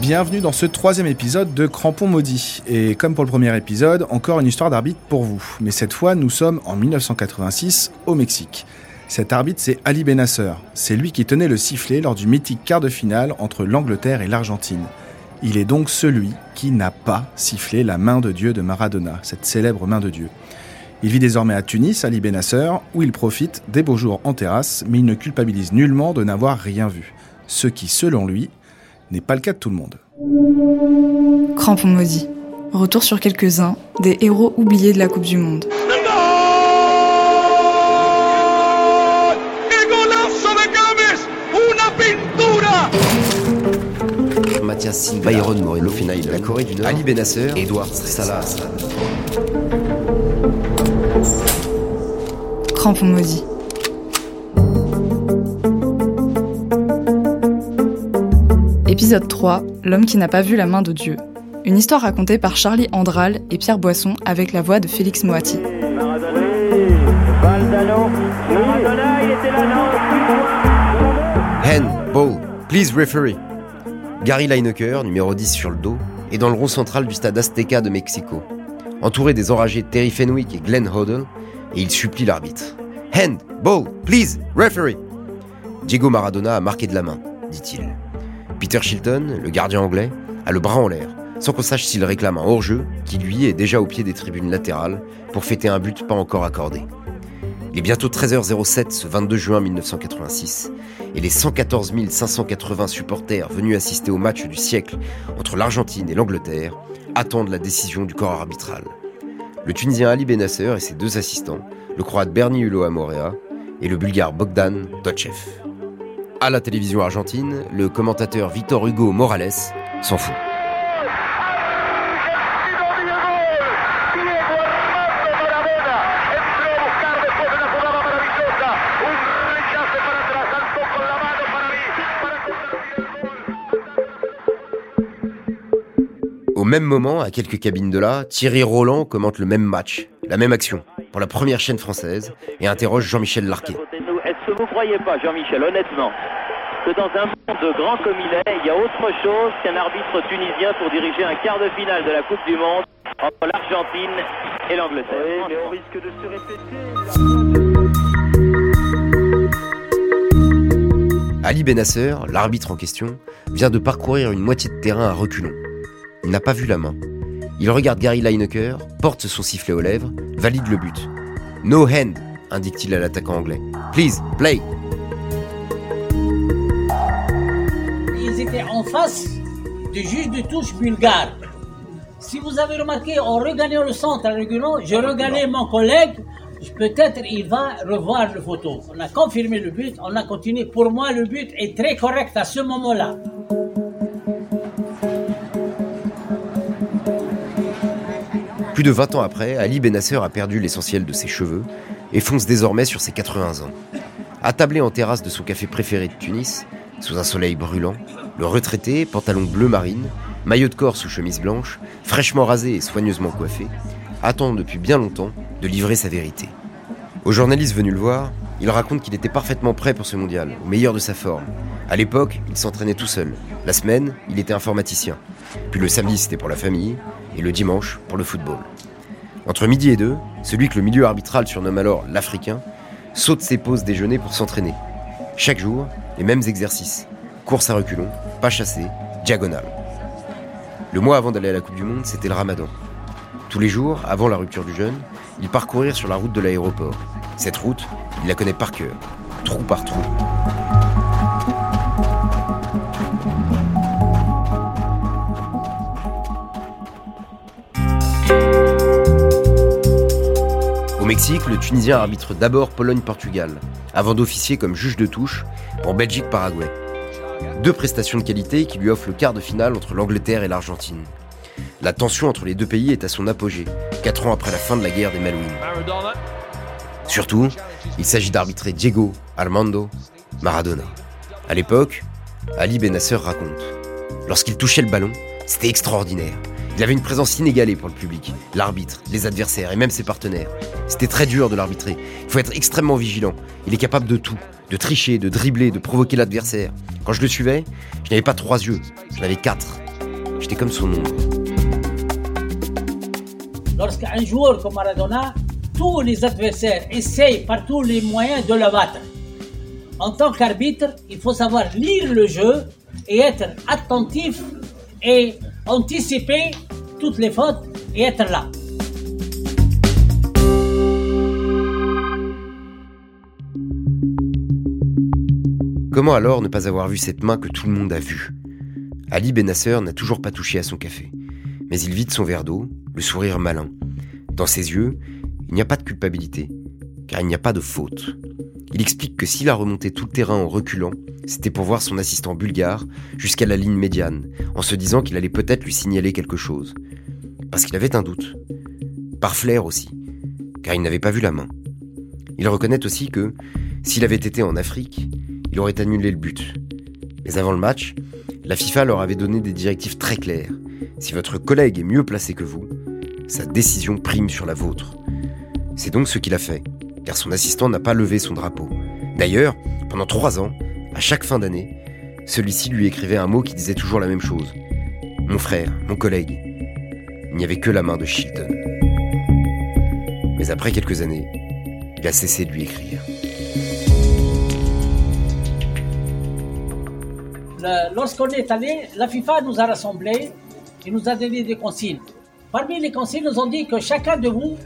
Bienvenue dans ce troisième épisode de Crampon Maudit. Et comme pour le premier épisode, encore une histoire d'arbitre pour vous. Mais cette fois, nous sommes en 1986 au Mexique. Cet arbitre, c'est Ali Benasser. C'est lui qui tenait le sifflet lors du mythique quart de finale entre l'Angleterre et l'Argentine. Il est donc celui qui n'a pas sifflé la main de Dieu de Maradona, cette célèbre main de Dieu. Il vit désormais à Tunis, Ali Benasser, où il profite des beaux jours en terrasse, mais il ne culpabilise nullement de n'avoir rien vu. Ce qui, selon lui, n'est pas le cas de tout le monde. Crampon maudit. Retour sur quelques-uns des héros oubliés de la Coupe du Monde. Mathias Sin, Byron Moreno, Final, la Corée du Nord, Ali Benasser, Edouard Salah. Crampon maudit. Épisode 3, L'homme qui n'a pas vu la main de Dieu. Une histoire racontée par Charlie Andral et Pierre Boisson avec la voix de Félix Moati. Hand, ball, please referee. Gary Lineker, numéro 10 sur le dos, est dans le rond central du stade Azteca de Mexico, entouré des enragés Terry Fenwick et Glenn Hoddle, et il supplie l'arbitre. Hand, ball, please, referee. Diego Maradona a marqué de la main, dit-il. Peter Shilton, le gardien anglais, a le bras en l'air, sans qu'on sache s'il réclame un hors-jeu, qui lui est déjà au pied des tribunes latérales, pour fêter un but pas encore accordé. Il est bientôt 13h07 ce 22 juin 1986, et les 114 580 supporters venus assister au match du siècle entre l'Argentine et l'Angleterre attendent la décision du corps arbitral. Le Tunisien Ali Benasser et ses deux assistants, le Croate Bernie Hulot Amorea et le Bulgare Bogdan Totchev. À la télévision argentine, le commentateur Victor Hugo Morales s'en fout. Au même moment, à quelques cabines de là, Thierry Roland commente le même match, la même action, pour la première chaîne française, et interroge Jean-Michel Larquet. Que vous ne croyez pas, Jean-Michel, honnêtement, que dans un monde grand comme il est, il y a autre chose qu'un arbitre tunisien pour diriger un quart de finale de la Coupe du Monde entre l'Argentine et l'Angleterre Oui, mais au risque de se répéter. Ali Benasser, l'arbitre en question, vient de parcourir une moitié de terrain à reculons. Il n'a pas vu la main. Il regarde Gary Lineker, porte son sifflet aux lèvres, valide le but. No hand, indique-t-il à l'attaquant anglais. Please, play. Ils étaient en face du juge de touche bulgare. Si vous avez remarqué, en regagnant le centre à reculant, je regagnais mon collègue. Peut-être il va revoir le photo. On a confirmé le but, on a continué. Pour moi, le but est très correct à ce moment-là. Plus de 20 ans après, Ali Benasser a perdu l'essentiel de ses cheveux et fonce désormais sur ses 80 ans. Attablé en terrasse de son café préféré de Tunis, sous un soleil brûlant, le retraité, pantalon bleu marine, maillot de corps sous chemise blanche, fraîchement rasé et soigneusement coiffé, attend depuis bien longtemps de livrer sa vérité. Aux journalistes venus le voir, il raconte qu'il était parfaitement prêt pour ce mondial, au meilleur de sa forme. À l'époque, il s'entraînait tout seul. La semaine, il était informaticien. Puis le samedi, c'était pour la famille, et le dimanche, pour le football. Entre midi et deux, celui que le milieu arbitral surnomme alors l'Africain saute ses pauses déjeuner pour s'entraîner. Chaque jour, les mêmes exercices. Course à reculons, pas chassé, diagonale. Le mois avant d'aller à la Coupe du Monde, c'était le ramadan. Tous les jours, avant la rupture du jeûne, il parcourir sur la route de l'aéroport. Cette route, il la connaît par cœur, trou par trou. Mexique, le Tunisien arbitre d'abord Pologne-Portugal, avant d'officier comme juge de touche pour Belgique-Paraguay. Deux prestations de qualité qui lui offrent le quart de finale entre l'Angleterre et l'Argentine. La tension entre les deux pays est à son apogée, quatre ans après la fin de la guerre des Malouines. Surtout, il s'agit d'arbitrer Diego Armando Maradona. À l'époque, Ali Benasser raconte Lorsqu'il touchait le ballon, c'était extraordinaire. Il avait une présence inégalée pour le public, l'arbitre, les adversaires et même ses partenaires. C'était très dur de l'arbitrer. Il faut être extrêmement vigilant. Il est capable de tout, de tricher, de dribbler, de provoquer l'adversaire. Quand je le suivais, je n'avais pas trois yeux, j'en avais quatre. J'étais comme son ombre. Lorsqu'un joueur comme Maradona, tous les adversaires essayent par tous les moyens de le battre. En tant qu'arbitre, il faut savoir lire le jeu et être attentif et anticiper toutes les fautes et être là. Comment alors ne pas avoir vu cette main que tout le monde a vue? Ali Benasser n'a toujours pas touché à son café, mais il vide son verre d'eau, le sourire malin. Dans ses yeux, il n'y a pas de culpabilité, car il n'y a pas de faute. Il explique que s'il a remonté tout le terrain en reculant, c'était pour voir son assistant bulgare jusqu'à la ligne médiane, en se disant qu'il allait peut-être lui signaler quelque chose. Parce qu'il avait un doute. Par flair aussi, car il n'avait pas vu la main. Il reconnaît aussi que, s'il avait été en Afrique, il aurait annulé le but. Mais avant le match, la FIFA leur avait donné des directives très claires. Si votre collègue est mieux placé que vous, sa décision prime sur la vôtre. C'est donc ce qu'il a fait car son assistant n'a pas levé son drapeau. D'ailleurs, pendant trois ans, à chaque fin d'année, celui-ci lui écrivait un mot qui disait toujours la même chose. Mon frère, mon collègue. Il n'y avait que la main de Shilton. Mais après quelques années, il a cessé de lui écrire. Lorsqu'on est allé, la FIFA nous a rassemblés et nous a donné des consignes. Parmi les consignes, nous ont dit que chacun de vous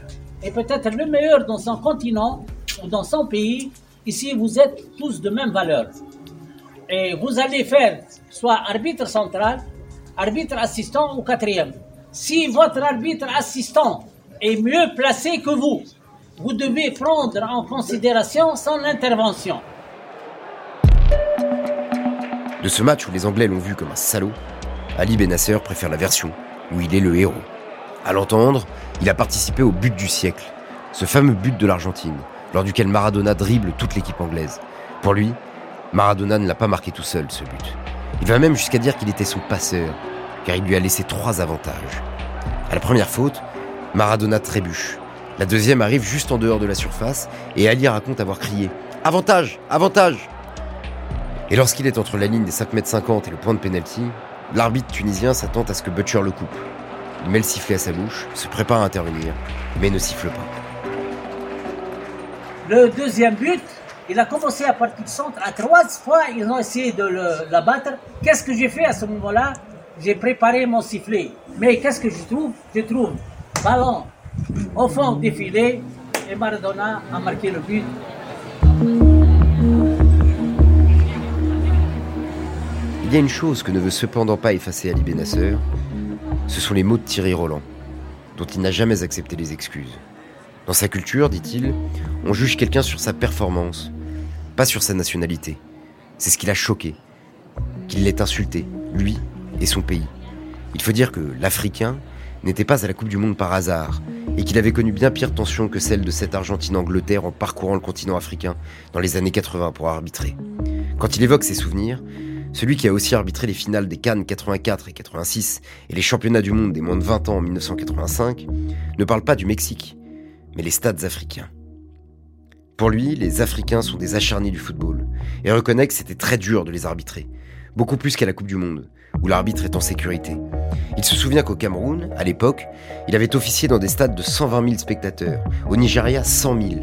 est peut-être le meilleur dans son continent ou dans son pays. Ici, vous êtes tous de même valeur. Et vous allez faire soit arbitre central, arbitre assistant ou quatrième. Si votre arbitre assistant est mieux placé que vous, vous devez prendre en considération son intervention. De ce match où les Anglais l'ont vu comme un salaud, Ali Benasser préfère la version où il est le héros. À l'entendre, il a participé au but du siècle, ce fameux but de l'Argentine, lors duquel Maradona dribble toute l'équipe anglaise. Pour lui, Maradona ne l'a pas marqué tout seul, ce but. Il va même jusqu'à dire qu'il était son passeur, car il lui a laissé trois avantages. À la première faute, Maradona trébuche. La deuxième arrive juste en dehors de la surface, et Ali raconte avoir crié Avantage Avantage Et lorsqu'il est entre la ligne des 5 mètres 50 et le point de pénalty, l'arbitre tunisien s'attend à ce que Butcher le coupe. Il met le sifflet à sa bouche, se prépare à intervenir, mais ne siffle pas. Le deuxième but, il a commencé à partir du centre. À trois fois, ils ont essayé de le, l'abattre. Qu'est-ce que j'ai fait à ce moment-là? J'ai préparé mon sifflet. Mais qu'est-ce que je trouve? Je trouve ballon au fond défilé et Maradona a marqué le but. Il y a une chose que ne veut cependant pas effacer Ali Benasser, ce sont les mots de Thierry Roland, dont il n'a jamais accepté les excuses. Dans sa culture, dit-il, on juge quelqu'un sur sa performance, pas sur sa nationalité. C'est ce qui l'a choqué, qu'il l'ait insulté, lui et son pays. Il faut dire que l'Africain n'était pas à la Coupe du Monde par hasard, et qu'il avait connu bien pire tension que celle de cette Argentine-Angleterre en parcourant le continent africain dans les années 80 pour arbitrer. Quand il évoque ses souvenirs, celui qui a aussi arbitré les finales des Cannes 84 et 86 et les championnats du monde des moins de 20 ans en 1985, ne parle pas du Mexique, mais les stades africains. Pour lui, les Africains sont des acharnés du football et reconnaît que c'était très dur de les arbitrer, beaucoup plus qu'à la Coupe du Monde, où l'arbitre est en sécurité. Il se souvient qu'au Cameroun, à l'époque, il avait officié dans des stades de 120 000 spectateurs, au Nigeria 100 000.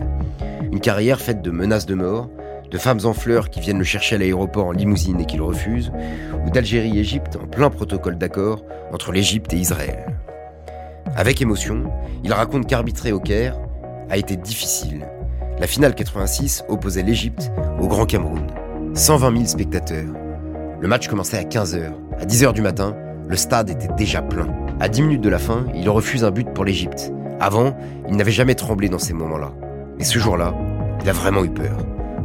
Une carrière faite de menaces de mort, de femmes en fleurs qui viennent le chercher à l'aéroport en limousine et qu'il refuse, ou d'Algérie-Égypte en plein protocole d'accord entre l'Égypte et Israël. Avec émotion, il raconte qu'arbitrer au Caire a été difficile. La finale 86 opposait l'Égypte au Grand Cameroun. 120 000 spectateurs. Le match commençait à 15h. À 10h du matin, le stade était déjà plein. À 10 minutes de la fin, il refuse un but pour l'Égypte, Avant, il n'avait jamais tremblé dans ces moments-là. Mais ce jour-là, il a vraiment eu peur.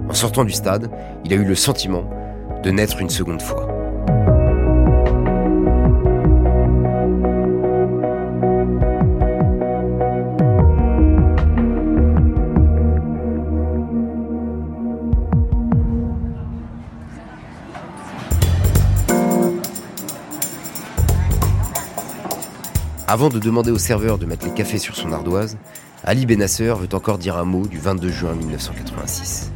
En sortant du stade, il a eu le sentiment de naître une seconde fois. Avant de demander au serveur de mettre les cafés sur son ardoise, Ali Benasser veut encore dire un mot du 22 juin 1986.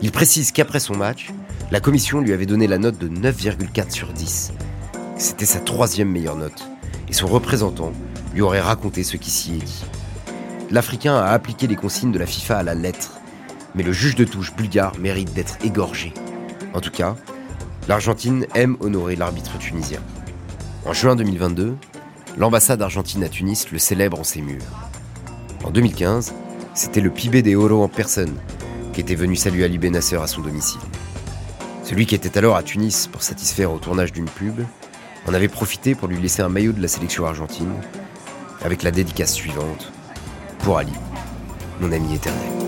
Il précise qu'après son match, la commission lui avait donné la note de 9,4 sur 10. C'était sa troisième meilleure note, et son représentant lui aurait raconté ce qui s'y est dit. L'Africain a appliqué les consignes de la FIFA à la lettre, mais le juge de touche bulgare mérite d'être égorgé. En tout cas, l'Argentine aime honorer l'arbitre tunisien. En juin 2022, l'ambassade argentine à Tunis le célèbre en ses murs. En 2015, c'était le Pibé des Oro en personne qui était venu saluer Ali Benasser à son domicile. Celui qui était alors à Tunis pour satisfaire au tournage d'une pub en avait profité pour lui laisser un maillot de la sélection argentine avec la dédicace suivante Pour Ali, mon ami éternel.